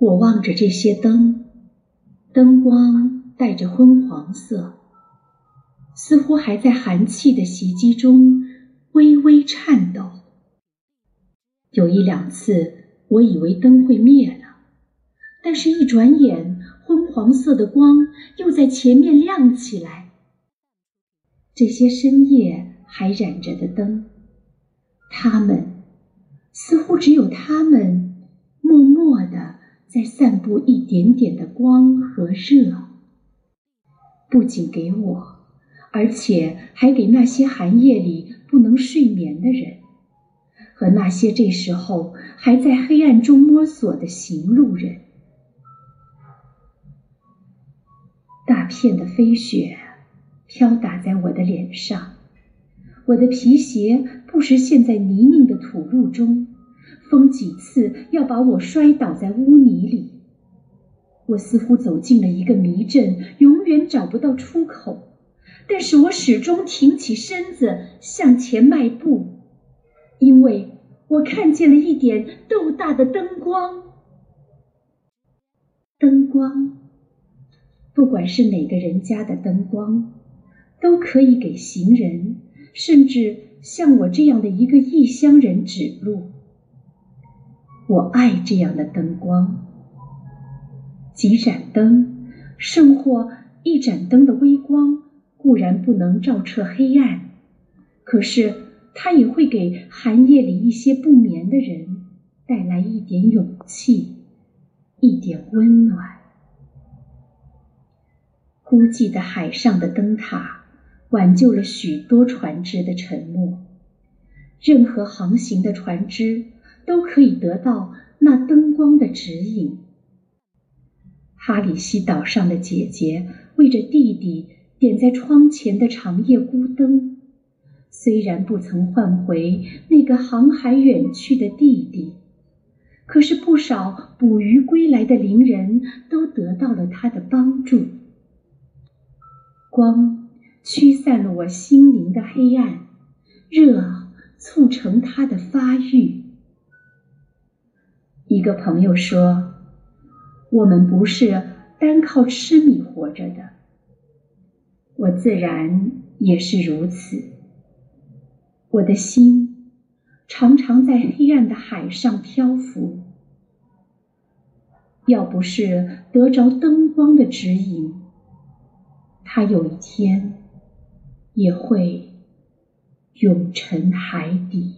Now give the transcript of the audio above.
我望着这些灯，灯光带着昏黄色，似乎还在寒气的袭击中微微颤抖。有一两次，我以为灯会灭了，但是一转眼，昏黄色的光又在前面亮起来。这些深夜还燃着的灯，它们似乎只有它们，布一点点的光和热，不仅给我，而且还给那些寒夜里不能睡眠的人。和那些这时候还在黑暗中摸索的行路人，大片的飞雪飘打在我的脸上，我的皮鞋不时陷在泥泞的土路中，风几次要把我摔倒在污泥里。我似乎走进了一个迷阵，永远找不到出口，但是我始终挺起身子向前迈步。因为我看见了一点豆大的灯光，灯光，不管是哪个人家的灯光，都可以给行人，甚至像我这样的一个异乡人指路。我爱这样的灯光，几盏灯甚或一盏灯的微光，固然不能照彻黑暗，可是。它也会给寒夜里一些不眠的人带来一点勇气，一点温暖。孤寂的海上的灯塔挽救了许多船只的沉没。任何航行的船只都可以得到那灯光的指引。哈里西岛上的姐姐为着弟弟点在窗前的长夜孤灯。虽然不曾换回那个航海远去的弟弟，可是不少捕鱼归来的邻人都得到了他的帮助。光驱散了我心灵的黑暗，热促成它的发育。一个朋友说：“我们不是单靠吃米活着的。”我自然也是如此。我的心常常在黑暗的海上漂浮，要不是得着灯光的指引，它有一天也会永沉海底。